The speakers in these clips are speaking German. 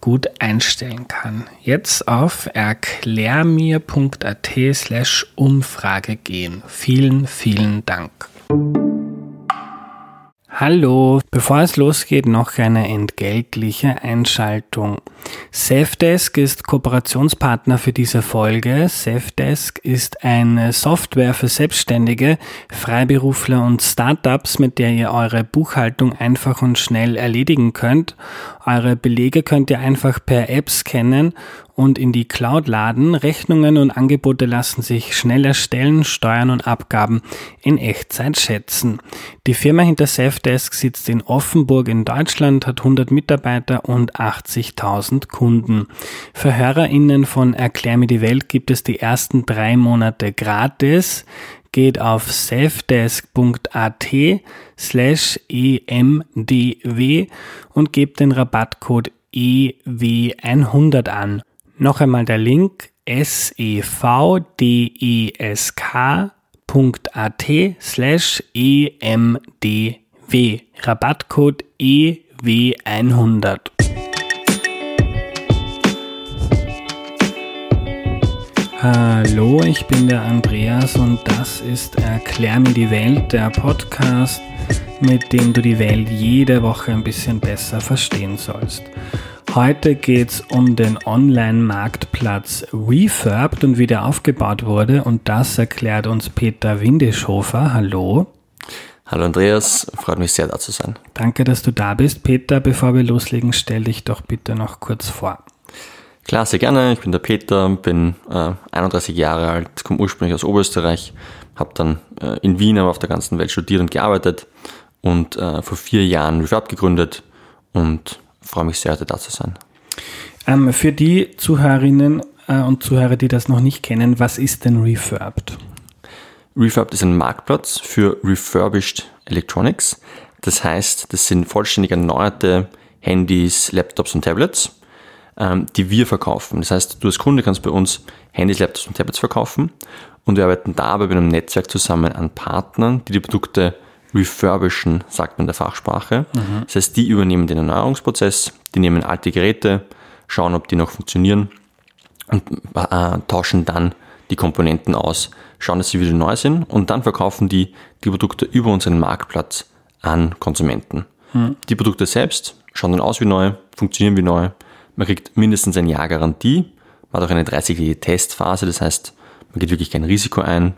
gut einstellen kann. Jetzt auf erklärmir.at slash Umfrage gehen. Vielen, vielen Dank. Hallo, bevor es losgeht, noch eine entgeltliche Einschaltung. Safdesk ist Kooperationspartner für diese Folge. Safdesk ist eine Software für Selbstständige, Freiberufler und Startups, mit der ihr eure Buchhaltung einfach und schnell erledigen könnt. Eure Belege könnt ihr einfach per App scannen und in die Cloud laden. Rechnungen und Angebote lassen sich schnell erstellen, Steuern und Abgaben in Echtzeit schätzen. Die Firma hinter Safdesk sitzt in Offenburg in Deutschland, hat 100 Mitarbeiter und 80.000 Kunden. Für HörerInnen von Erklär mir die Welt gibt es die ersten drei Monate gratis geht auf safdesk.at slash emdw und gebt den Rabattcode EW100 an. Noch einmal der Link sevdesk.at slash emdw. Rabattcode EW100. Hallo, ich bin der Andreas und das ist Erklär mir die Welt, der Podcast, mit dem du die Welt jede Woche ein bisschen besser verstehen sollst. Heute geht es um den Online-Marktplatz Refurbed und wie der aufgebaut wurde. Und das erklärt uns Peter Windeschofer. Hallo. Hallo Andreas, freut mich sehr da zu sein. Danke, dass du da bist. Peter, bevor wir loslegen, stell dich doch bitte noch kurz vor. Klar, sehr gerne. Ich bin der Peter, bin äh, 31 Jahre alt, komme ursprünglich aus Oberösterreich, habe dann äh, in Wien, aber auf der ganzen Welt studiert und gearbeitet und äh, vor vier Jahren Refurb gegründet und freue mich sehr, heute da zu sein. Ähm, für die Zuhörerinnen äh, und Zuhörer, die das noch nicht kennen, was ist denn Refurbed? Refurbed ist ein Marktplatz für refurbished Electronics. Das heißt, das sind vollständig erneuerte Handys, Laptops und Tablets, ähm, die wir verkaufen. Das heißt, du als Kunde kannst bei uns Handys, Laptops und Tablets verkaufen und wir arbeiten dabei mit einem Netzwerk zusammen an Partnern, die die Produkte refurbischen, sagt man in der Fachsprache. Mhm. Das heißt, die übernehmen den Erneuerungsprozess, die nehmen alte Geräte, schauen, ob die noch funktionieren und äh, tauschen dann die Komponenten aus, schauen, dass sie wieder neu sind und dann verkaufen die die Produkte über unseren Marktplatz an Konsumenten. Mhm. Die Produkte selbst schauen dann aus wie neu, funktionieren wie neu. Man kriegt mindestens ein Jahr Garantie, man hat auch eine 30-jährige Testphase, das heißt, man geht wirklich kein Risiko ein.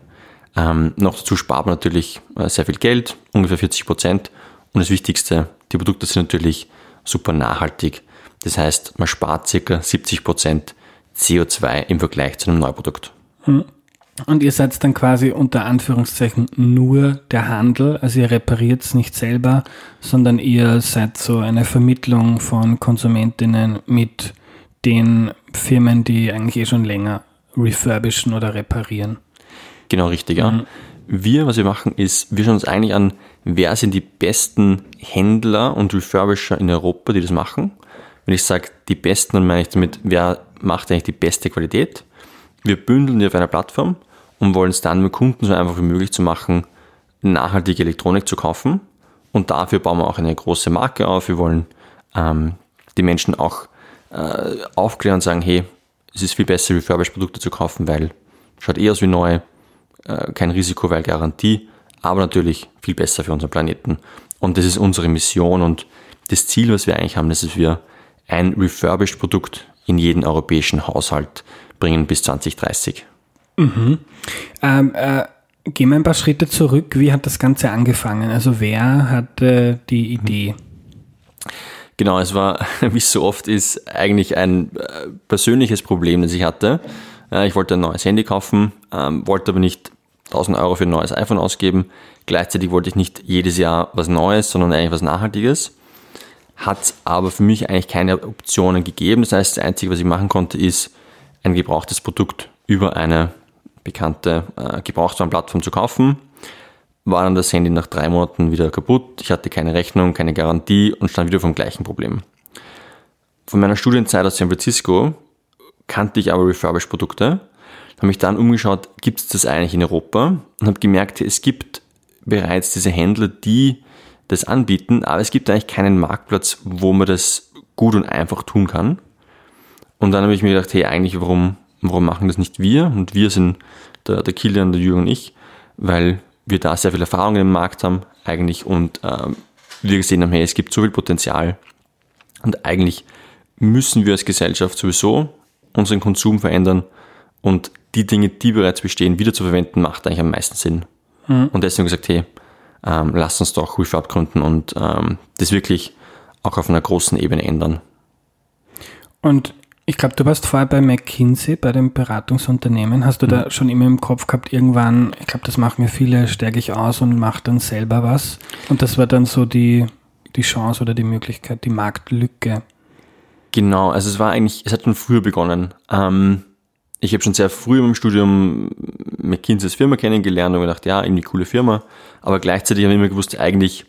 Ähm, noch dazu spart man natürlich äh, sehr viel Geld, ungefähr 40 Prozent. Und das Wichtigste, die Produkte sind natürlich super nachhaltig. Das heißt, man spart circa 70 Prozent CO2 im Vergleich zu einem Neuprodukt. Hm. Und ihr seid dann quasi unter Anführungszeichen nur der Handel, also ihr repariert es nicht selber, sondern ihr seid so eine Vermittlung von Konsumentinnen mit den Firmen, die eigentlich eh schon länger refurbischen oder reparieren. Genau richtig, ja. Mhm. Wir, was wir machen, ist, wir schauen uns eigentlich an, wer sind die besten Händler und Refurbisher in Europa, die das machen. Wenn ich sage die besten, dann meine ich damit, wer macht eigentlich die beste Qualität. Wir bündeln die auf einer Plattform und wollen es dann mit Kunden so einfach wie möglich zu machen, nachhaltige Elektronik zu kaufen. Und dafür bauen wir auch eine große Marke auf. Wir wollen ähm, die Menschen auch äh, aufklären und sagen, hey, es ist viel besser, refurbished Produkte zu kaufen, weil schaut eh aus wie neu, äh, kein Risiko, weil Garantie, aber natürlich viel besser für unseren Planeten. Und das ist unsere Mission und das Ziel, was wir eigentlich haben, ist, dass wir ein refurbished Produkt in jeden europäischen Haushalt bringen bis 2030. Mhm. Ähm, äh, gehen wir ein paar Schritte zurück. Wie hat das Ganze angefangen? Also wer hatte die Idee? Genau, es war, wie es so oft ist, eigentlich ein äh, persönliches Problem, das ich hatte. Ich wollte ein neues Handy kaufen, ähm, wollte aber nicht 1000 Euro für ein neues iPhone ausgeben. Gleichzeitig wollte ich nicht jedes Jahr was Neues, sondern eigentlich was Nachhaltiges. Hat aber für mich eigentlich keine Optionen gegeben. Das heißt, das Einzige, was ich machen konnte, ist ein gebrauchtes Produkt über eine bekannte äh, Gebrauchtwarenplattform zu kaufen. War dann das Handy nach drei Monaten wieder kaputt. Ich hatte keine Rechnung, keine Garantie und stand wieder vom gleichen Problem. Von meiner Studienzeit aus San Francisco kannte ich aber Refurbished-Produkte, habe mich dann umgeschaut, gibt es das eigentlich in Europa und habe gemerkt, es gibt bereits diese Händler, die das anbieten, aber es gibt eigentlich keinen Marktplatz, wo man das gut und einfach tun kann. Und dann habe ich mir gedacht, hey, eigentlich, warum, warum machen das nicht wir? Und wir sind der, der Kilian, der Jürgen und ich, weil wir da sehr viel Erfahrung im Markt haben eigentlich und ähm, wir gesehen haben, hey, es gibt so viel Potenzial und eigentlich müssen wir als Gesellschaft sowieso unseren Konsum verändern und die Dinge, die bereits bestehen, wieder zu verwenden, macht eigentlich am meisten Sinn. Mhm. Und deswegen gesagt, hey, ähm, lass uns doch Refurb gründen und ähm, das wirklich auch auf einer großen Ebene ändern. Und ich glaube, du warst vorher bei McKinsey, bei dem Beratungsunternehmen. Hast du mhm. da schon immer im Kopf gehabt, irgendwann, ich glaube, das machen mir viele, stärke ich aus und mache dann selber was. Und das war dann so die, die Chance oder die Möglichkeit, die Marktlücke. Genau, also es war eigentlich, es hat schon früher begonnen. Ähm, ich habe schon sehr früh im Studium McKinseys Firma kennengelernt und gedacht, ja, irgendwie coole Firma. Aber gleichzeitig habe ich immer gewusst, eigentlich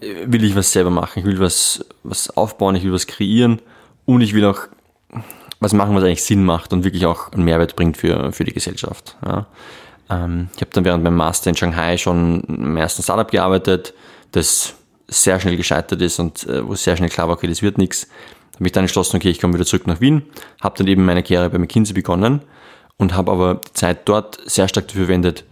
will ich was selber machen. Ich will was, was aufbauen, ich will was kreieren und ich will auch was machen, was eigentlich Sinn macht und wirklich auch einen Mehrwert bringt für, für die Gesellschaft. Ja. Ähm, ich habe dann während meinem Master in Shanghai schon im ersten Startup gearbeitet, das sehr schnell gescheitert ist und äh, wo sehr schnell klar war, okay, das wird nichts habe mich dann entschlossen, okay, ich komme wieder zurück nach Wien, habe dann eben meine Karriere bei McKinsey begonnen und habe aber die Zeit dort sehr stark dafür verwendet,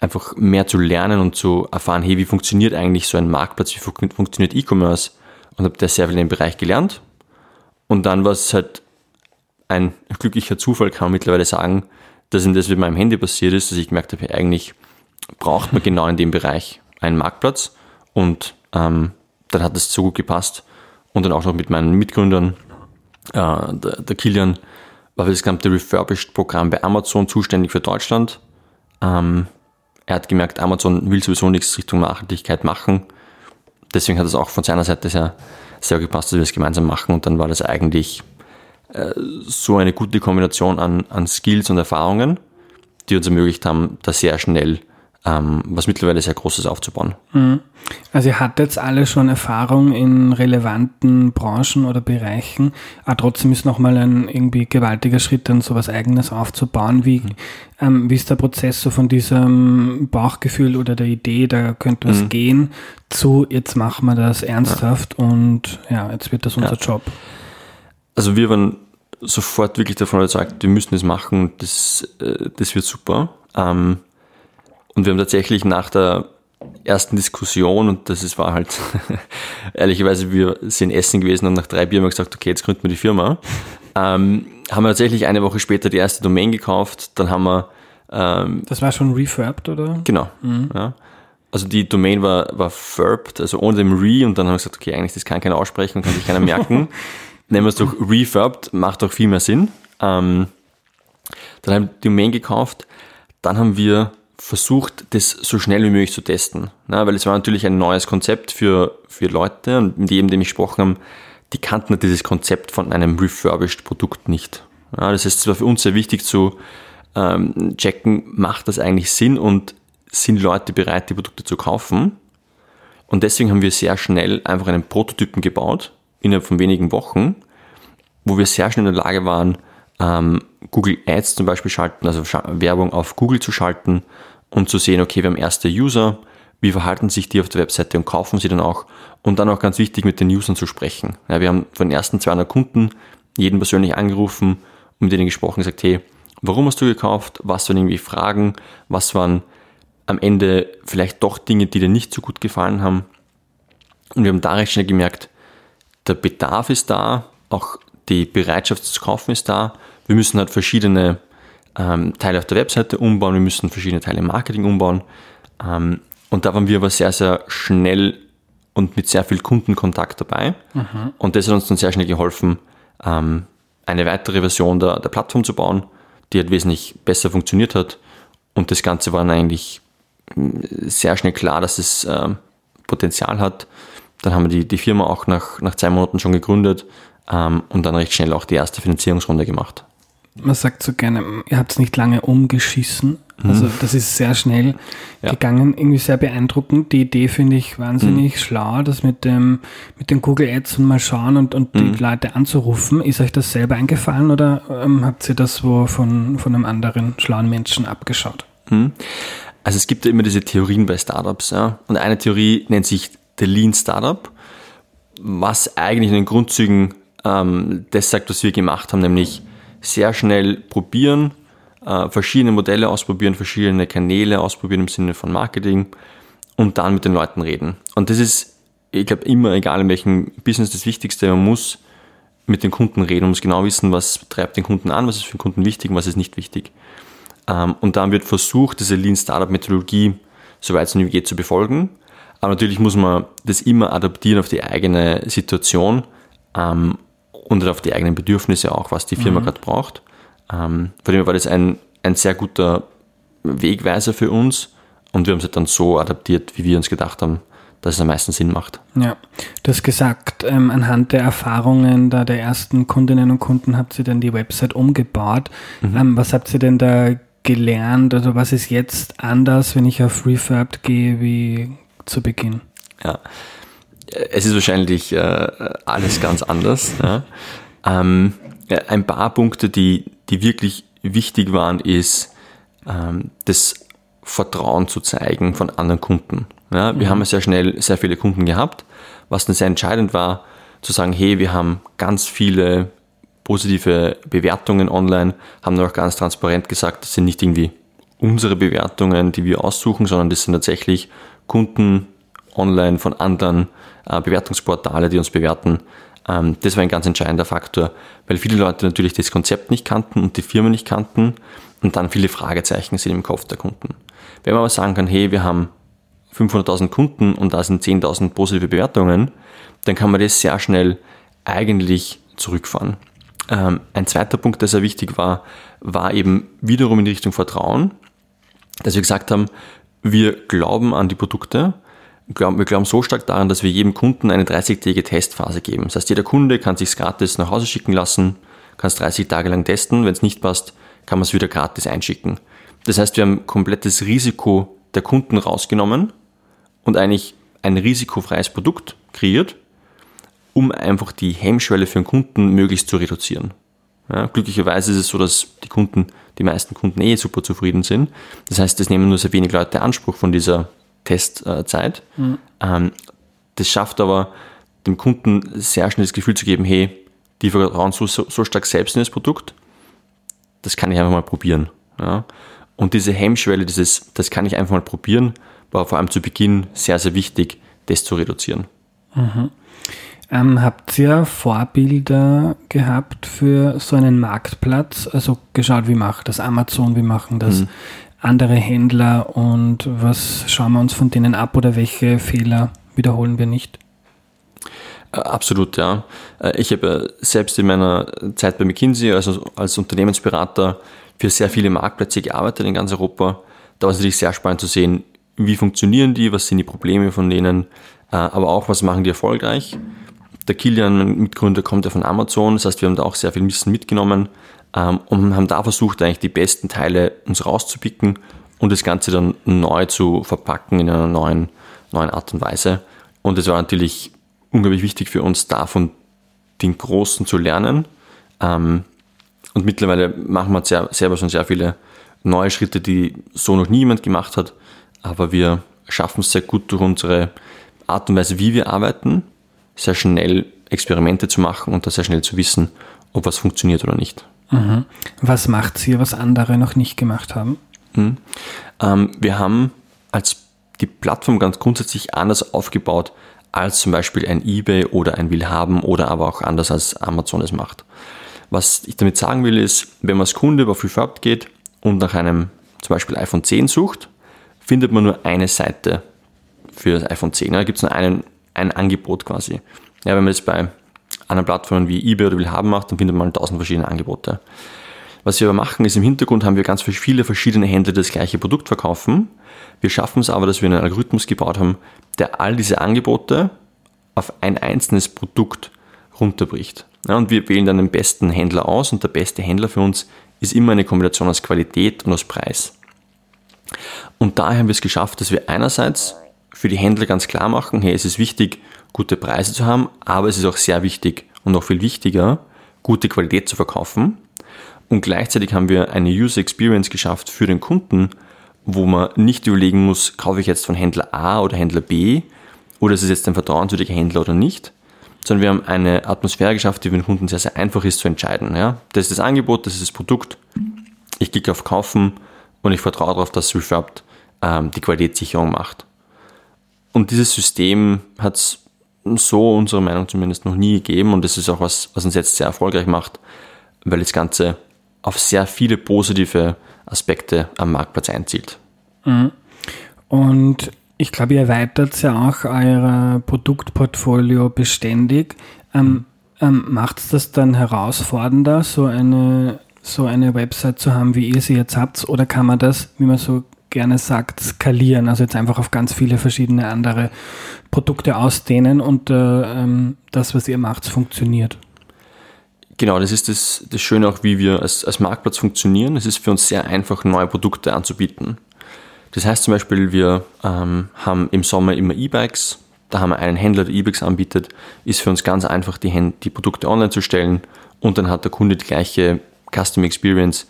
einfach mehr zu lernen und zu erfahren, hey, wie funktioniert eigentlich so ein Marktplatz, wie funktioniert E-Commerce und habe da sehr viel in dem Bereich gelernt. Und dann war es halt ein glücklicher Zufall, kann man mittlerweile sagen, dass in das mit meinem Handy passiert ist, dass ich gemerkt habe, eigentlich braucht man genau in dem Bereich einen Marktplatz und ähm, dann hat es so gut gepasst, und dann auch noch mit meinen Mitgründern. Äh, der, der Kilian war für das gesamte Refurbished-Programm bei Amazon zuständig für Deutschland. Ähm, er hat gemerkt, Amazon will sowieso nichts Richtung Nachhaltigkeit machen. Deswegen hat es auch von seiner Seite sehr, sehr gepasst, dass wir es gemeinsam machen. Und dann war das eigentlich äh, so eine gute Kombination an, an Skills und Erfahrungen, die uns ermöglicht haben, da sehr schnell ähm, was mittlerweile sehr Großes aufzubauen. Mhm. Also ihr hattet jetzt alle schon Erfahrung in relevanten Branchen oder Bereichen, aber trotzdem ist nochmal ein irgendwie gewaltiger Schritt, dann sowas Eigenes aufzubauen. Wie, mhm. ähm, wie ist der Prozess so von diesem Bauchgefühl oder der Idee, da könnte was mhm. gehen, zu jetzt machen wir das ernsthaft ja. und ja, jetzt wird das unser ja. Job. Also wir waren sofort wirklich davon überzeugt, wir müssen das machen, das, äh, das wird super. Ähm, und wir haben tatsächlich nach der ersten Diskussion, und das ist, war halt ehrlicherweise, wir sind essen gewesen und nach drei Bier haben wir gesagt, okay, jetzt gründen wir die Firma. Ähm, haben wir tatsächlich eine Woche später die erste Domain gekauft, dann haben wir. Ähm, das war schon refurbed, oder? Genau. Mhm. Ja. Also die Domain war, war furbed, also ohne dem Re, und dann haben wir gesagt, okay, eigentlich das kann keiner aussprechen, kann sich keiner merken. Nehmen wir es doch refurbed, macht doch viel mehr Sinn. Ähm, dann haben wir die Domain gekauft, dann haben wir versucht, das so schnell wie möglich zu testen. Na, weil es war natürlich ein neues Konzept für, für Leute und mit jedem, dem ich gesprochen habe, die kannten dieses Konzept von einem refurbished Produkt nicht. Ja, das heißt, es war für uns sehr wichtig zu ähm, checken, macht das eigentlich Sinn und sind Leute bereit, die Produkte zu kaufen? Und deswegen haben wir sehr schnell einfach einen Prototypen gebaut, innerhalb von wenigen Wochen, wo wir sehr schnell in der Lage waren, ähm, Google Ads zum Beispiel schalten, also Werbung auf Google zu schalten und zu sehen, okay, wir haben erste User, wie verhalten sich die auf der Webseite und kaufen sie dann auch und dann auch ganz wichtig mit den Usern zu sprechen. Ja, wir haben von den ersten 200 Kunden jeden persönlich angerufen und mit denen gesprochen gesagt, hey, warum hast du gekauft? Was waren irgendwie Fragen? Was waren am Ende vielleicht doch Dinge, die dir nicht so gut gefallen haben? Und wir haben da recht schnell gemerkt, der Bedarf ist da, auch die Bereitschaft zu kaufen ist da. Wir müssen halt verschiedene ähm, Teile auf der Webseite umbauen, wir müssen verschiedene Teile im Marketing umbauen. Ähm, und da waren wir aber sehr, sehr schnell und mit sehr viel Kundenkontakt dabei. Mhm. Und das hat uns dann sehr schnell geholfen, ähm, eine weitere Version der, der Plattform zu bauen, die halt wesentlich besser funktioniert hat. Und das Ganze war dann eigentlich mm, sehr schnell klar, dass es äh, Potenzial hat. Dann haben wir die, die Firma auch nach, nach zwei Monaten schon gegründet ähm, und dann recht schnell auch die erste Finanzierungsrunde gemacht. Man sagt so gerne, ihr habt es nicht lange umgeschissen. Also mhm. das ist sehr schnell ja. gegangen, irgendwie sehr beeindruckend. Die Idee finde ich wahnsinnig mhm. schlau, das mit dem mit den Google Ads und mal schauen und, und mhm. die Leute anzurufen. Ist euch das selber eingefallen oder ähm, habt ihr das wo von, von einem anderen schlauen Menschen abgeschaut? Mhm. Also es gibt ja immer diese Theorien bei Startups. Ja? Und eine Theorie nennt sich der Lean Startup, was eigentlich in den Grundzügen ähm, das sagt, was wir gemacht haben, nämlich sehr schnell probieren, äh, verschiedene Modelle ausprobieren, verschiedene Kanäle ausprobieren im Sinne von Marketing und dann mit den Leuten reden. Und das ist, ich glaube, immer egal in welchem Business das Wichtigste, man muss mit den Kunden reden, man muss genau wissen, was treibt den Kunden an, was ist für den Kunden wichtig und was ist nicht wichtig. Ähm, und dann wird versucht, diese Lean Startup Methodologie soweit es nur geht zu befolgen. Aber natürlich muss man das immer adaptieren auf die eigene Situation ähm, und auf die eigenen Bedürfnisse auch, was die Firma mhm. gerade braucht. Ähm, von dem war das ein, ein sehr guter Wegweiser für uns und wir haben es dann so adaptiert, wie wir uns gedacht haben, dass es am meisten Sinn macht. Ja, du hast gesagt, ähm, anhand der Erfahrungen da der ersten Kundinnen und Kunden habt ihr dann die Website umgebaut. Mhm. Ähm, was habt ihr denn da gelernt oder was ist jetzt anders, wenn ich auf Refurbed gehe, wie zu Beginn? Ja, es ist wahrscheinlich äh, alles ganz anders. Ja. Ähm, ein paar Punkte, die, die wirklich wichtig waren, ist ähm, das Vertrauen zu zeigen von anderen Kunden. Ja, wir mhm. haben sehr schnell sehr viele Kunden gehabt, was dann sehr entscheidend war, zu sagen, hey, wir haben ganz viele positive Bewertungen online, haben auch ganz transparent gesagt, das sind nicht irgendwie unsere Bewertungen, die wir aussuchen, sondern das sind tatsächlich Kunden online von anderen äh, Bewertungsportale, die uns bewerten. Ähm, das war ein ganz entscheidender Faktor, weil viele Leute natürlich das Konzept nicht kannten und die Firma nicht kannten und dann viele Fragezeichen sind im Kopf der Kunden. Wenn man aber sagen kann, hey, wir haben 500.000 Kunden und da sind 10.000 positive Bewertungen, dann kann man das sehr schnell eigentlich zurückfahren. Ähm, ein zweiter Punkt, der sehr wichtig war, war eben wiederum in Richtung Vertrauen, dass wir gesagt haben, wir glauben an die Produkte, wir glauben so stark daran, dass wir jedem Kunden eine 30-tägige Testphase geben. Das heißt, jeder Kunde kann sich gratis nach Hause schicken lassen, kann es 30 Tage lang testen, wenn es nicht passt, kann man es wieder gratis einschicken. Das heißt, wir haben komplettes Risiko der Kunden rausgenommen und eigentlich ein risikofreies Produkt kreiert, um einfach die Hemmschwelle für den Kunden möglichst zu reduzieren. Ja, glücklicherweise ist es so, dass die Kunden, die meisten Kunden eh super zufrieden sind. Das heißt, es nehmen nur sehr wenig Leute Anspruch von dieser Testzeit. Mhm. Ähm, das schafft aber dem Kunden sehr schnell das Gefühl zu geben, hey, die vertrauen so, so stark selbst in das Produkt, das kann ich einfach mal probieren. Ja? Und diese Hemmschwelle, dieses, das kann ich einfach mal probieren, war vor allem zu Beginn sehr, sehr wichtig, das zu reduzieren. Mhm. Ähm, habt ihr Vorbilder gehabt für so einen Marktplatz? Also geschaut, wie macht das Amazon, wie machen das mhm. Andere Händler und was schauen wir uns von denen ab oder welche Fehler wiederholen wir nicht? Äh, absolut, ja. Äh, ich habe selbst in meiner Zeit bei McKinsey, also als Unternehmensberater, für sehr viele Marktplätze gearbeitet in ganz Europa. Da war es natürlich sehr spannend zu sehen, wie funktionieren die, was sind die Probleme von denen, äh, aber auch, was machen die erfolgreich. Der Kilian, mein Mitgründer, kommt ja von Amazon, das heißt, wir haben da auch sehr viel Wissen mitgenommen ähm, und haben da versucht, eigentlich die besten Teile uns rauszupicken und das Ganze dann neu zu verpacken in einer neuen, neuen Art und Weise. Und es war natürlich unglaublich wichtig für uns, davon den Großen zu lernen. Ähm, und mittlerweile machen wir sehr, selber schon sehr viele neue Schritte, die so noch niemand gemacht hat. Aber wir schaffen es sehr gut durch unsere Art und Weise, wie wir arbeiten, sehr schnell Experimente zu machen und da sehr schnell zu wissen, ob was funktioniert oder nicht. Mhm. Was macht ihr, was andere noch nicht gemacht haben? Mhm. Ähm, wir haben als die Plattform ganz grundsätzlich anders aufgebaut als zum Beispiel ein eBay oder ein Willhaben oder aber auch anders als Amazon es macht. Was ich damit sagen will ist, wenn man als Kunde auf Refurb geht, und nach einem zum Beispiel iPhone 10 sucht, findet man nur eine Seite für das iPhone 10. Da gibt es nur einen, ein Angebot quasi. Ja, wenn man das bei anderen Plattformen wie eBay oder Willhaben macht, dann findet man tausend verschiedene Angebote. Was wir aber machen, ist im Hintergrund haben wir ganz viele verschiedene Händler, die das gleiche Produkt verkaufen. Wir schaffen es aber, dass wir einen Algorithmus gebaut haben, der all diese Angebote auf ein einzelnes Produkt runterbricht. Ja, und wir wählen dann den besten Händler aus und der beste Händler für uns ist immer eine Kombination aus Qualität und aus Preis. Und daher haben wir es geschafft, dass wir einerseits für die Händler ganz klar machen, hey, es ist wichtig, gute Preise zu haben, aber es ist auch sehr wichtig und noch viel wichtiger, gute Qualität zu verkaufen. Und gleichzeitig haben wir eine User Experience geschafft für den Kunden, wo man nicht überlegen muss, kaufe ich jetzt von Händler A oder Händler B oder ist es jetzt ein vertrauenswürdiger Händler oder nicht, sondern wir haben eine Atmosphäre geschafft, die für den Kunden sehr, sehr einfach ist zu entscheiden. Ja? Das ist das Angebot, das ist das Produkt. Ich klicke auf Kaufen und ich vertraue darauf, dass Refurbed ähm, die Qualitätssicherung macht. Und dieses System hat es so unserer Meinung zumindest noch nie gegeben und das ist auch was, was uns jetzt sehr erfolgreich macht, weil das Ganze auf sehr viele positive Aspekte am Marktplatz einzielt. Mhm. Und ich glaube, ihr erweitert ja auch euer Produktportfolio beständig. Ähm, ähm, Macht es das dann herausfordernder, so eine, so eine Website zu haben, wie ihr sie jetzt habt? Oder kann man das, wie man so gerne sagt, skalieren, also jetzt einfach auf ganz viele verschiedene andere Produkte ausdehnen und äh, ähm, das, was ihr macht, funktioniert? Genau, das ist das, das Schöne auch, wie wir als, als Marktplatz funktionieren. Es ist für uns sehr einfach, neue Produkte anzubieten. Das heißt zum Beispiel, wir ähm, haben im Sommer immer E-Bikes. Da haben wir einen Händler, der E-Bikes anbietet. Ist für uns ganz einfach, die, die Produkte online zu stellen und dann hat der Kunde die gleiche Custom Experience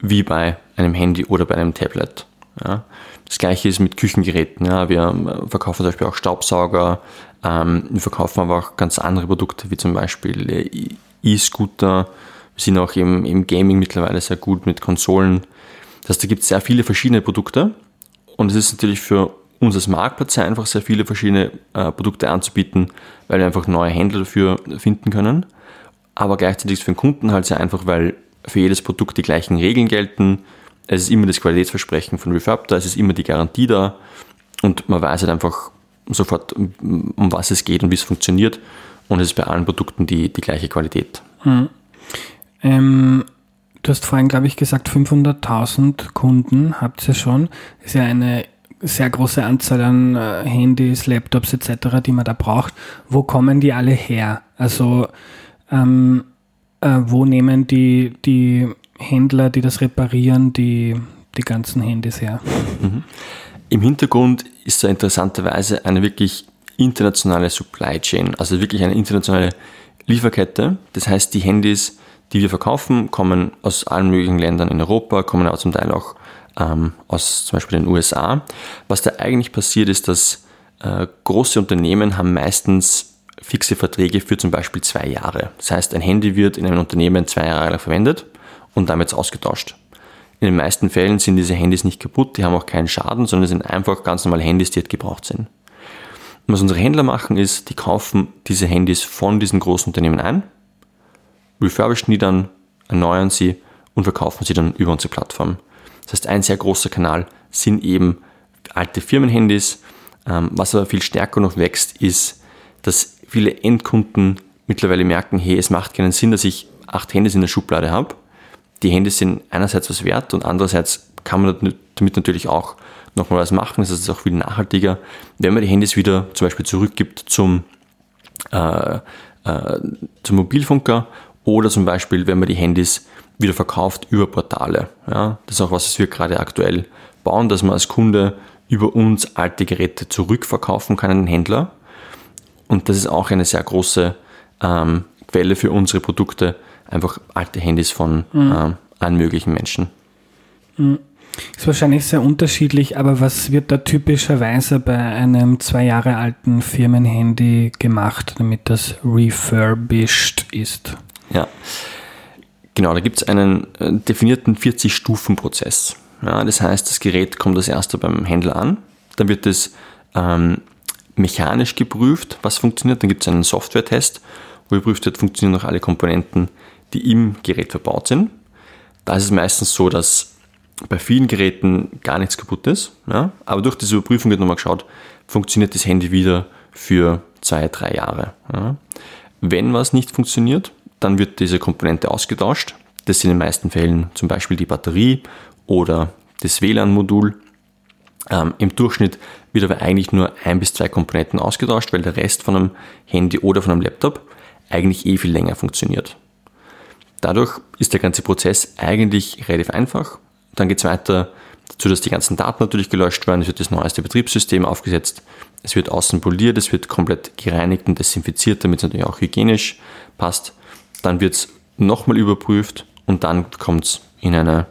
wie bei einem Handy oder bei einem Tablet. Ja. Das gleiche ist mit Küchengeräten. Ja. Wir ähm, verkaufen zum Beispiel auch Staubsauger. Ähm, wir verkaufen aber auch ganz andere Produkte, wie zum Beispiel äh, E-Scooter. Wir sind auch im, im Gaming mittlerweile sehr gut mit Konsolen. Das heißt, da gibt es sehr viele verschiedene Produkte und es ist natürlich für uns als Marktplatz einfach sehr viele verschiedene äh, Produkte anzubieten, weil wir einfach neue Händler dafür finden können. Aber gleichzeitig ist es für den Kunden halt sehr einfach, weil für jedes Produkt die gleichen Regeln gelten. Es ist immer das Qualitätsversprechen von Refurb da, es ist immer die Garantie da und man weiß halt einfach sofort, um, um was es geht und wie es funktioniert. Und es ist bei allen Produkten die, die gleiche Qualität. Hm. Ähm, Du hast vorhin, glaube ich, gesagt, 500.000 Kunden habt ihr schon. Das ist ja eine sehr große Anzahl an äh, Handys, Laptops etc., die man da braucht. Wo kommen die alle her? Also ähm, äh, wo nehmen die, die Händler, die das reparieren, die, die ganzen Handys her? Mhm. Im Hintergrund ist da interessanterweise eine wirklich internationale Supply Chain, also wirklich eine internationale Lieferkette. Das heißt, die Handys die wir verkaufen, kommen aus allen möglichen Ländern in Europa, kommen auch zum Teil auch ähm, aus zum Beispiel den USA. Was da eigentlich passiert ist, dass äh, große Unternehmen haben meistens fixe Verträge für zum Beispiel zwei Jahre. Das heißt, ein Handy wird in einem Unternehmen zwei Jahre lang verwendet und damit ausgetauscht. In den meisten Fällen sind diese Handys nicht kaputt, die haben auch keinen Schaden, sondern sind einfach ganz normale Handys, die halt gebraucht sind. Und was unsere Händler machen, ist, die kaufen diese Handys von diesen großen Unternehmen ein refurbischen die dann, erneuern sie und verkaufen sie dann über unsere Plattform. Das heißt, ein sehr großer Kanal sind eben alte Firmenhandys. Ähm, was aber viel stärker noch wächst, ist, dass viele Endkunden mittlerweile merken, hey, es macht keinen Sinn, dass ich acht Handys in der Schublade habe. Die Handys sind einerseits was wert und andererseits kann man damit natürlich auch nochmal was machen. Das ist auch viel nachhaltiger, wenn man die Handys wieder zum Beispiel zurückgibt zum, äh, äh, zum Mobilfunker oder zum Beispiel, wenn man die Handys wieder verkauft über Portale. Ja, das ist auch was, was wir gerade aktuell bauen, dass man als Kunde über uns alte Geräte zurückverkaufen kann an den Händler. Und das ist auch eine sehr große ähm, Quelle für unsere Produkte, einfach alte Handys von mhm. ähm, allen möglichen Menschen. Mhm. Ist wahrscheinlich sehr unterschiedlich, aber was wird da typischerweise bei einem zwei Jahre alten Firmenhandy gemacht, damit das refurbished ist? Ja, genau, da gibt es einen äh, definierten 40-Stufen-Prozess. Ja, das heißt, das Gerät kommt als erster beim Händler an, dann wird es ähm, mechanisch geprüft, was funktioniert, dann gibt es einen Software-Test, wo geprüft wird, funktionieren noch alle Komponenten, die im Gerät verbaut sind. Da ist es meistens so, dass bei vielen Geräten gar nichts kaputt ist. Ja? Aber durch diese Überprüfung wird nochmal geschaut, funktioniert das Handy wieder für zwei, drei Jahre. Ja? Wenn was nicht funktioniert, dann wird diese Komponente ausgetauscht. Das sind in den meisten Fällen zum Beispiel die Batterie oder das WLAN-Modul. Ähm, Im Durchschnitt wird aber eigentlich nur ein bis zwei Komponenten ausgetauscht, weil der Rest von einem Handy oder von einem Laptop eigentlich eh viel länger funktioniert. Dadurch ist der ganze Prozess eigentlich relativ einfach. Dann geht es weiter dazu, dass die ganzen Daten natürlich gelöscht werden. Es wird das neueste Betriebssystem aufgesetzt. Es wird außen poliert, es wird komplett gereinigt und desinfiziert, damit es natürlich auch hygienisch passt. Dann wird es nochmal überprüft und dann kommt es in eine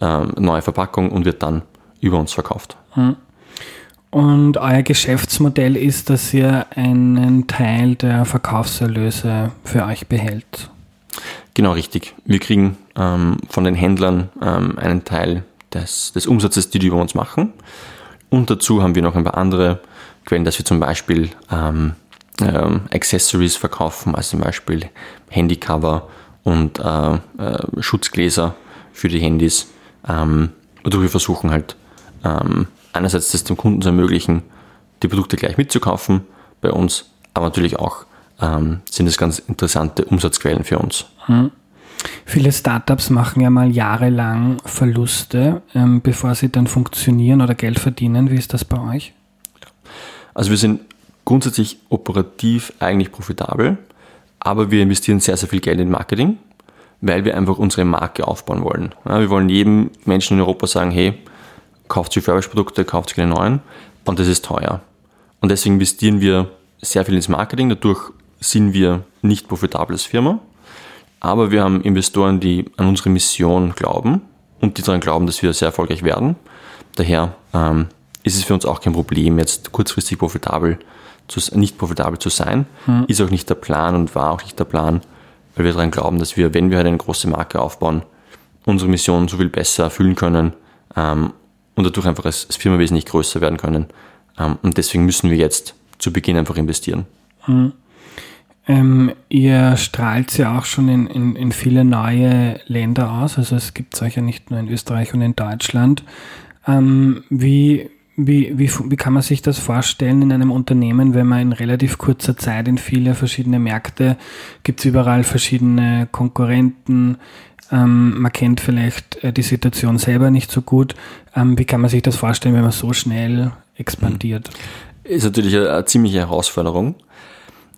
ähm, neue Verpackung und wird dann über uns verkauft. Hm. Und euer Geschäftsmodell ist, dass ihr einen Teil der Verkaufserlöse für euch behält. Genau richtig. Wir kriegen ähm, von den Händlern ähm, einen Teil des, des Umsatzes, die die über uns machen. Und dazu haben wir noch ein paar andere Quellen, dass wir zum Beispiel ähm, ähm, Accessories verkaufen, also zum Beispiel Handycover und äh, äh, Schutzgläser für die Handys. Ähm, wodurch wir versuchen halt ähm, einerseits das dem Kunden zu ermöglichen, die Produkte gleich mitzukaufen bei uns, aber natürlich auch ähm, sind es ganz interessante Umsatzquellen für uns. Hm. Viele Startups machen ja mal jahrelang Verluste, ähm, bevor sie dann funktionieren oder Geld verdienen. Wie ist das bei euch? Also wir sind grundsätzlich operativ eigentlich profitabel, aber wir investieren sehr, sehr viel Geld in Marketing, weil wir einfach unsere Marke aufbauen wollen. Ja, wir wollen jedem Menschen in Europa sagen, hey, kauft Refurbished-Produkte, kauft keine neuen und das ist teuer. Und deswegen investieren wir sehr viel ins Marketing, dadurch sind wir nicht profitabel als Firma, aber wir haben Investoren, die an unsere Mission glauben und die daran glauben, dass wir sehr erfolgreich werden. Daher ähm, ist es für uns auch kein Problem, jetzt kurzfristig profitabel zu, nicht profitabel zu sein. Hm. Ist auch nicht der Plan und war auch nicht der Plan, weil wir daran glauben, dass wir, wenn wir halt eine große Marke aufbauen, unsere Mission so viel besser erfüllen können ähm, und dadurch einfach als, als, Firma wesentlich größer werden können. Ähm, und deswegen müssen wir jetzt zu Beginn einfach investieren. Hm. Ähm, ihr strahlt ja auch schon in, in, in viele neue Länder aus. Also es gibt euch ja nicht nur in Österreich und in Deutschland. Ähm, wie, wie, wie, wie kann man sich das vorstellen in einem Unternehmen, wenn man in relativ kurzer Zeit in viele verschiedene Märkte, gibt es überall verschiedene Konkurrenten, ähm, man kennt vielleicht äh, die Situation selber nicht so gut. Ähm, wie kann man sich das vorstellen, wenn man so schnell expandiert? Ist natürlich eine, eine ziemliche Herausforderung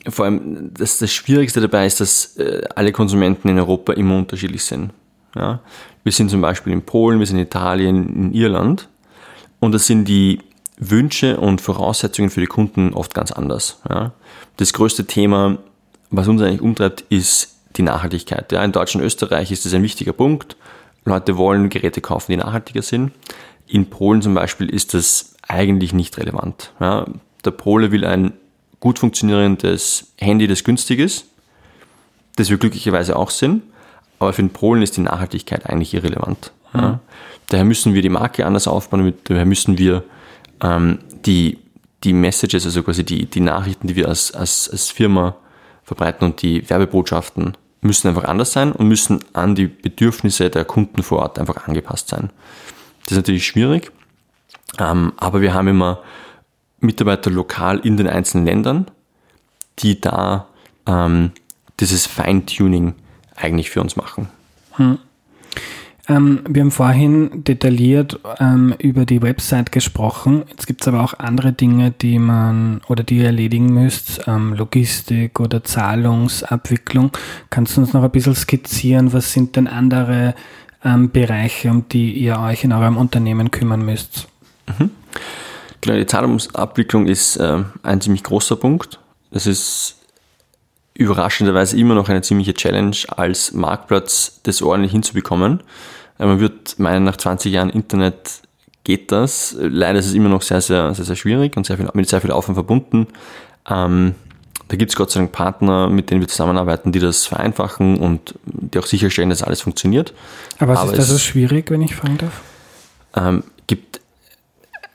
vor allem das, das Schwierigste dabei ist, dass äh, alle Konsumenten in Europa immer unterschiedlich sind. Ja? Wir sind zum Beispiel in Polen, wir sind in Italien, in Irland und das sind die Wünsche und Voraussetzungen für die Kunden oft ganz anders. Ja? Das größte Thema, was uns eigentlich umtreibt, ist die Nachhaltigkeit. Ja? In Deutschland und Österreich ist das ein wichtiger Punkt. Leute wollen Geräte kaufen, die nachhaltiger sind. In Polen zum Beispiel ist das eigentlich nicht relevant. Ja? Der Pole will ein gut funktionierendes Handy, das günstig ist, das wir glücklicherweise auch sind, aber für den Polen ist die Nachhaltigkeit eigentlich irrelevant. Mhm. Ja. Daher müssen wir die Marke anders aufbauen, daher müssen wir ähm, die, die Messages, also quasi die, die Nachrichten, die wir als, als, als Firma verbreiten und die Werbebotschaften müssen einfach anders sein und müssen an die Bedürfnisse der Kunden vor Ort einfach angepasst sein. Das ist natürlich schwierig, ähm, aber wir haben immer Mitarbeiter lokal in den einzelnen Ländern, die da ähm, dieses Feintuning eigentlich für uns machen. Hm. Ähm, wir haben vorhin detailliert ähm, über die Website gesprochen. Jetzt gibt es aber auch andere Dinge, die man oder die ihr erledigen müsst, ähm, Logistik oder Zahlungsabwicklung. Kannst du uns noch ein bisschen skizzieren, was sind denn andere ähm, Bereiche, um die ihr euch in eurem Unternehmen kümmern müsst? Mhm. Genau, die Zahlungsabwicklung ist äh, ein ziemlich großer Punkt. Das ist überraschenderweise immer noch eine ziemliche Challenge, als Marktplatz das ordentlich hinzubekommen. Äh, man wird meinen, nach 20 Jahren Internet geht das. Leider ist es immer noch sehr, sehr, sehr, sehr schwierig und sehr viel, mit sehr viel Aufwand verbunden. Ähm, da gibt es Gott sei Dank Partner, mit denen wir zusammenarbeiten, die das vereinfachen und die auch sicherstellen, dass alles funktioniert. Aber was Aber ist das so schwierig, wenn ich fragen darf? Ähm, gibt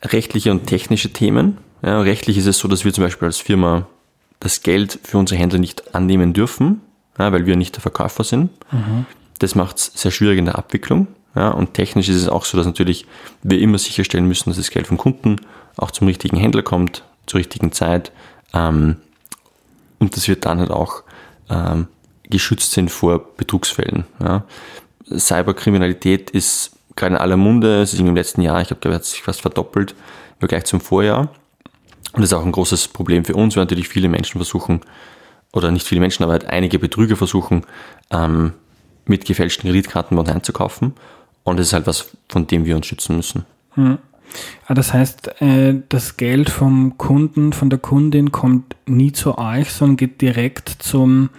rechtliche und technische Themen. Ja, rechtlich ist es so, dass wir zum Beispiel als Firma das Geld für unsere Händler nicht annehmen dürfen, ja, weil wir nicht der Verkäufer sind. Mhm. Das macht es sehr schwierig in der Abwicklung. Ja, und technisch ist es auch so, dass natürlich wir immer sicherstellen müssen, dass das Geld vom Kunden auch zum richtigen Händler kommt, zur richtigen Zeit. Ähm, und dass wir dann halt auch ähm, geschützt sind vor Betrugsfällen. Ja. Cyberkriminalität ist gerade in aller Munde. Es ist im letzten Jahr, ich glaube, hat sich fast verdoppelt im Vergleich zum Vorjahr. Und das ist auch ein großes Problem für uns, weil natürlich viele Menschen versuchen, oder nicht viele Menschen, aber halt einige Betrüger versuchen, ähm, mit gefälschten Kreditkarten bei uns einzukaufen. Und das ist halt was, von dem wir uns schützen müssen. Hm. Ah, das heißt, äh, das Geld vom Kunden, von der Kundin kommt nie zu euch, sondern geht direkt zum,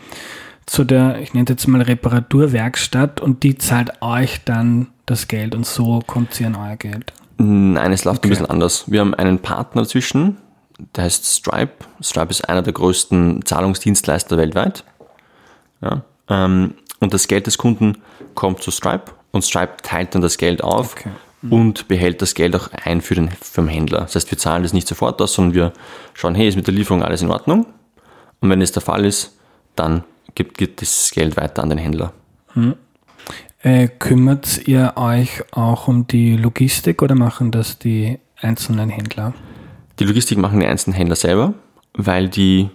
zu der, ich nenne jetzt mal Reparaturwerkstatt und die zahlt euch dann das Geld und so kommt sie an euer Geld. Nein, es läuft okay. ein bisschen anders. Wir haben einen Partner dazwischen, der heißt Stripe. Stripe ist einer der größten Zahlungsdienstleister weltweit. Ja, ähm, und das Geld des Kunden kommt zu Stripe und Stripe teilt dann das Geld auf okay. mhm. und behält das Geld auch ein für den für Händler. Das heißt, wir zahlen das nicht sofort aus, sondern wir schauen, hey, ist mit der Lieferung alles in Ordnung? Und wenn es der Fall ist, dann gibt, gibt das Geld weiter an den Händler. Mhm. Äh, kümmert ihr euch auch um die Logistik oder machen das die einzelnen Händler? Die Logistik machen die einzelnen Händler selber, weil die,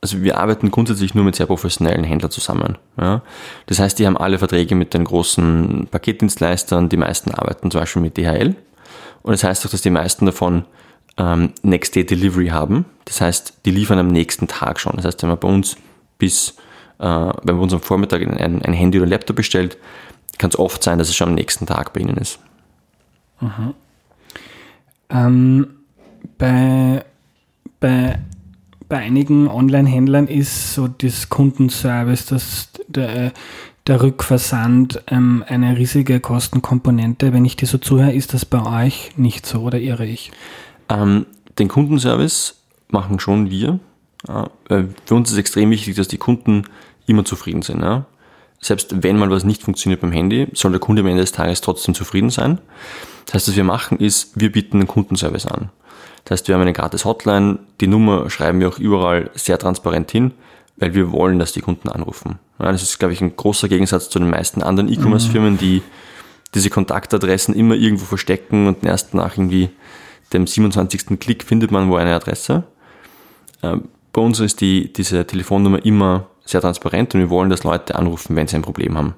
also wir arbeiten grundsätzlich nur mit sehr professionellen Händlern zusammen. Ja. Das heißt, die haben alle Verträge mit den großen Paketdienstleistern, die meisten arbeiten zum Beispiel mit DHL. Und das heißt auch, dass die meisten davon ähm, Next Day Delivery haben. Das heißt, die liefern am nächsten Tag schon. Das heißt, wenn man bei uns bis, wenn man uns am Vormittag ein, ein Handy oder ein Laptop bestellt, kann es oft sein, dass es schon am nächsten Tag bei Ihnen ist. Mhm. Ähm, bei, bei, bei einigen Online-Händlern ist so das Kundenservice, das, der, der Rückversand ähm, eine riesige Kostenkomponente. Wenn ich dir so zuhöre, ist das bei euch nicht so oder irre ich? Ähm, den Kundenservice machen schon wir. Ja, für uns ist extrem wichtig, dass die Kunden immer zufrieden sind. Ja selbst wenn mal was nicht funktioniert beim Handy, soll der Kunde am Ende des Tages trotzdem zufrieden sein. Das heißt, was wir machen ist, wir bieten einen Kundenservice an. Das heißt, wir haben eine gratis Hotline, die Nummer schreiben wir auch überall sehr transparent hin, weil wir wollen, dass die Kunden anrufen. Ja, das ist, glaube ich, ein großer Gegensatz zu den meisten anderen E-Commerce-Firmen, die diese Kontaktadressen immer irgendwo verstecken und erst nach irgendwie dem 27. Klick findet man wo eine Adresse. Bei uns ist die, diese Telefonnummer immer sehr transparent und wir wollen, dass Leute anrufen, wenn sie ein Problem haben.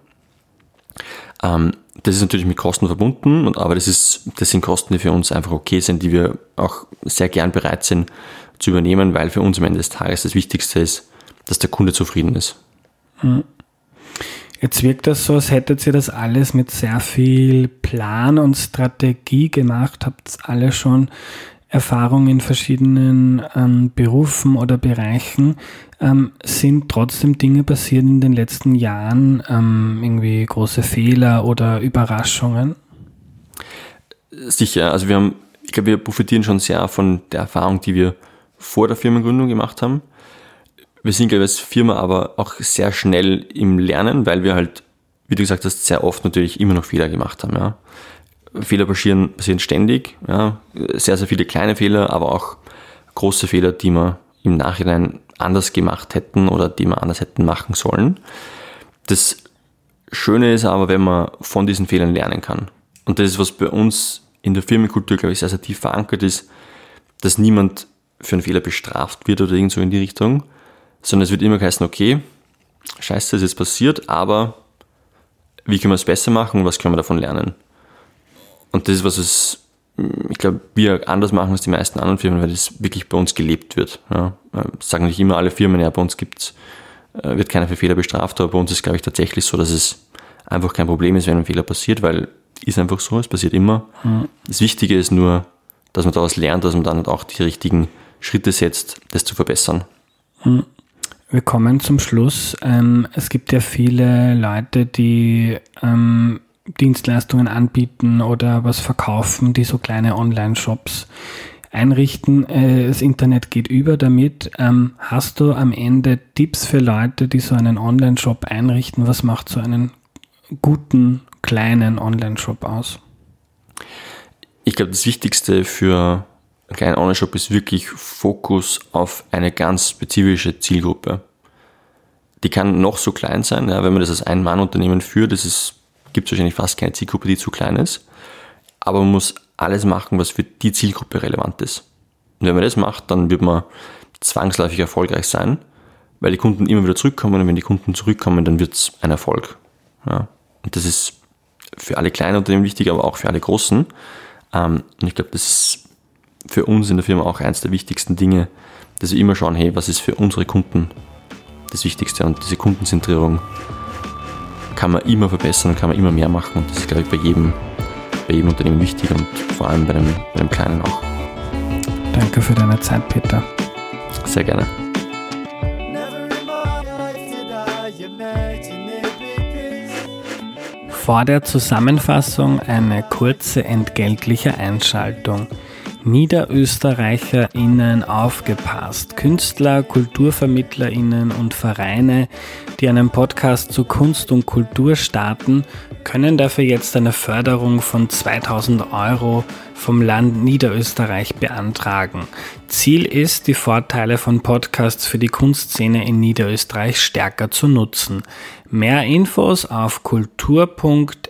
Ähm, das ist natürlich mit Kosten verbunden, aber das, ist, das sind Kosten, die für uns einfach okay sind, die wir auch sehr gern bereit sind zu übernehmen, weil für uns am Ende des Tages das Wichtigste ist, dass der Kunde zufrieden ist. Hm. Jetzt wirkt das so, als hättet ihr das alles mit sehr viel Plan und Strategie gemacht, habt alle schon Erfahrung in verschiedenen ähm, Berufen oder Bereichen. Ähm, sind trotzdem Dinge passiert in den letzten Jahren, ähm, irgendwie große Fehler oder Überraschungen? Sicher, also wir haben, ich glaube, wir profitieren schon sehr von der Erfahrung, die wir vor der Firmengründung gemacht haben. Wir sind, glaube ich, als Firma aber auch sehr schnell im Lernen, weil wir halt, wie du gesagt hast, sehr oft natürlich immer noch Fehler gemacht haben. Ja. Fehler passieren, passieren ständig, ja. sehr, sehr viele kleine Fehler, aber auch große Fehler, die man im Nachhinein anders gemacht hätten oder die wir anders hätten machen sollen. Das Schöne ist aber, wenn man von diesen Fehlern lernen kann. Und das ist, was bei uns in der Firmenkultur, glaube ich, sehr, sehr tief verankert ist, dass niemand für einen Fehler bestraft wird oder irgend so in die Richtung, sondern es wird immer heißen, okay, scheiße, das ist jetzt passiert, aber wie können wir es besser machen und was können wir davon lernen? Und das ist, was es ich glaube, wir anders machen als die meisten anderen Firmen, weil das wirklich bei uns gelebt wird. Ja. Sagen nicht immer alle Firmen, ja, bei uns gibt's, äh, wird keiner für Fehler bestraft, aber bei uns ist, glaube ich, tatsächlich so, dass es einfach kein Problem ist, wenn ein Fehler passiert, weil ist einfach so, es passiert immer. Mhm. Das Wichtige ist nur, dass man daraus lernt, dass man dann auch die richtigen Schritte setzt, das zu verbessern. Mhm. Wir kommen zum Schluss. Ähm, es gibt ja viele Leute, die ähm, Dienstleistungen anbieten oder was verkaufen, die so kleine Online-Shops einrichten. Äh, das Internet geht über damit. Ähm, hast du am Ende Tipps für Leute, die so einen Online-Shop einrichten? Was macht so einen guten kleinen Online-Shop aus? Ich glaube, das Wichtigste für einen kleinen Online-Shop ist wirklich Fokus auf eine ganz spezifische Zielgruppe. Die kann noch so klein sein, ja, wenn man das als Ein-Mann-Unternehmen führt, das ist gibt es wahrscheinlich fast keine Zielgruppe, die zu klein ist. Aber man muss alles machen, was für die Zielgruppe relevant ist. Und wenn man das macht, dann wird man zwangsläufig erfolgreich sein, weil die Kunden immer wieder zurückkommen und wenn die Kunden zurückkommen, dann wird es ein Erfolg. Ja. Und das ist für alle kleinen Unternehmen wichtig, aber auch für alle großen. Ähm, und ich glaube, das ist für uns in der Firma auch eines der wichtigsten Dinge, dass wir immer schauen, hey, was ist für unsere Kunden das Wichtigste und diese Kundenzentrierung kann man immer verbessern kann man immer mehr machen und das ist, glaube ich, bei jedem, bei jedem Unternehmen wichtig und vor allem bei dem, bei dem Kleinen auch. Danke für deine Zeit, Peter. Sehr gerne. Vor der Zusammenfassung eine kurze entgeltliche Einschaltung. NiederösterreicherInnen aufgepasst. Künstler, KulturvermittlerInnen und Vereine, die einen Podcast zu Kunst und Kultur starten, können dafür jetzt eine Förderung von 2000 Euro vom Land Niederösterreich beantragen. Ziel ist, die Vorteile von Podcasts für die Kunstszene in Niederösterreich stärker zu nutzen. Mehr Infos auf kultur.noe.at.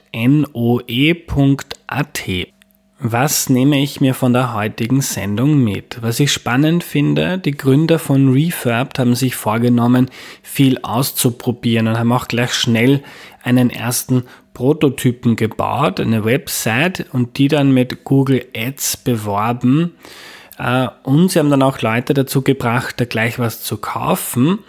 Was nehme ich mir von der heutigen Sendung mit? Was ich spannend finde, die Gründer von Refurbed haben sich vorgenommen, viel auszuprobieren und haben auch gleich schnell einen ersten Prototypen gebaut, eine Website und die dann mit Google Ads beworben. Äh, und sie haben dann auch Leute dazu gebracht, da gleich was zu kaufen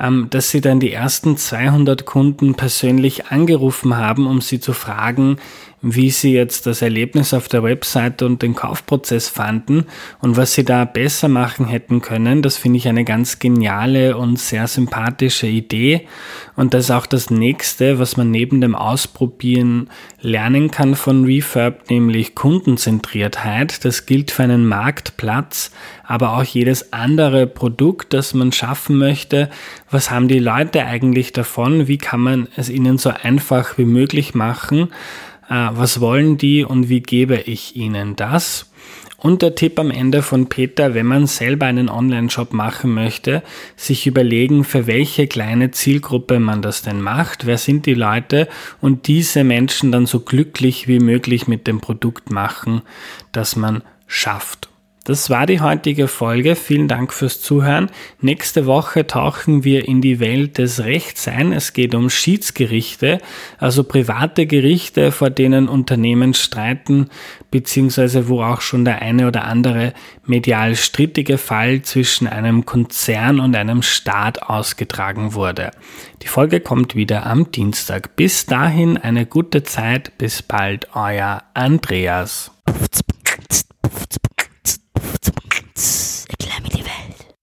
ähm, dass sie dann die ersten 200 Kunden persönlich angerufen haben, um sie zu fragen, wie sie jetzt das Erlebnis auf der Webseite und den Kaufprozess fanden und was sie da besser machen hätten können. Das finde ich eine ganz geniale und sehr sympathische Idee. Und das ist auch das nächste, was man neben dem Ausprobieren lernen kann von Refurb, nämlich Kundenzentriertheit. Das gilt für einen Marktplatz, aber auch jedes andere Produkt, das man schaffen möchte. Was haben die Leute eigentlich davon? Wie kann man es ihnen so einfach wie möglich machen? Äh, was wollen die und wie gebe ich ihnen das? Und der Tipp am Ende von Peter, wenn man selber einen Online-Shop machen möchte, sich überlegen, für welche kleine Zielgruppe man das denn macht, wer sind die Leute und diese Menschen dann so glücklich wie möglich mit dem Produkt machen, das man schafft. Das war die heutige Folge. Vielen Dank fürs Zuhören. Nächste Woche tauchen wir in die Welt des Rechts ein. Es geht um Schiedsgerichte, also private Gerichte, vor denen Unternehmen streiten, beziehungsweise wo auch schon der eine oder andere medial strittige Fall zwischen einem Konzern und einem Staat ausgetragen wurde. Die Folge kommt wieder am Dienstag. Bis dahin eine gute Zeit. Bis bald, euer Andreas.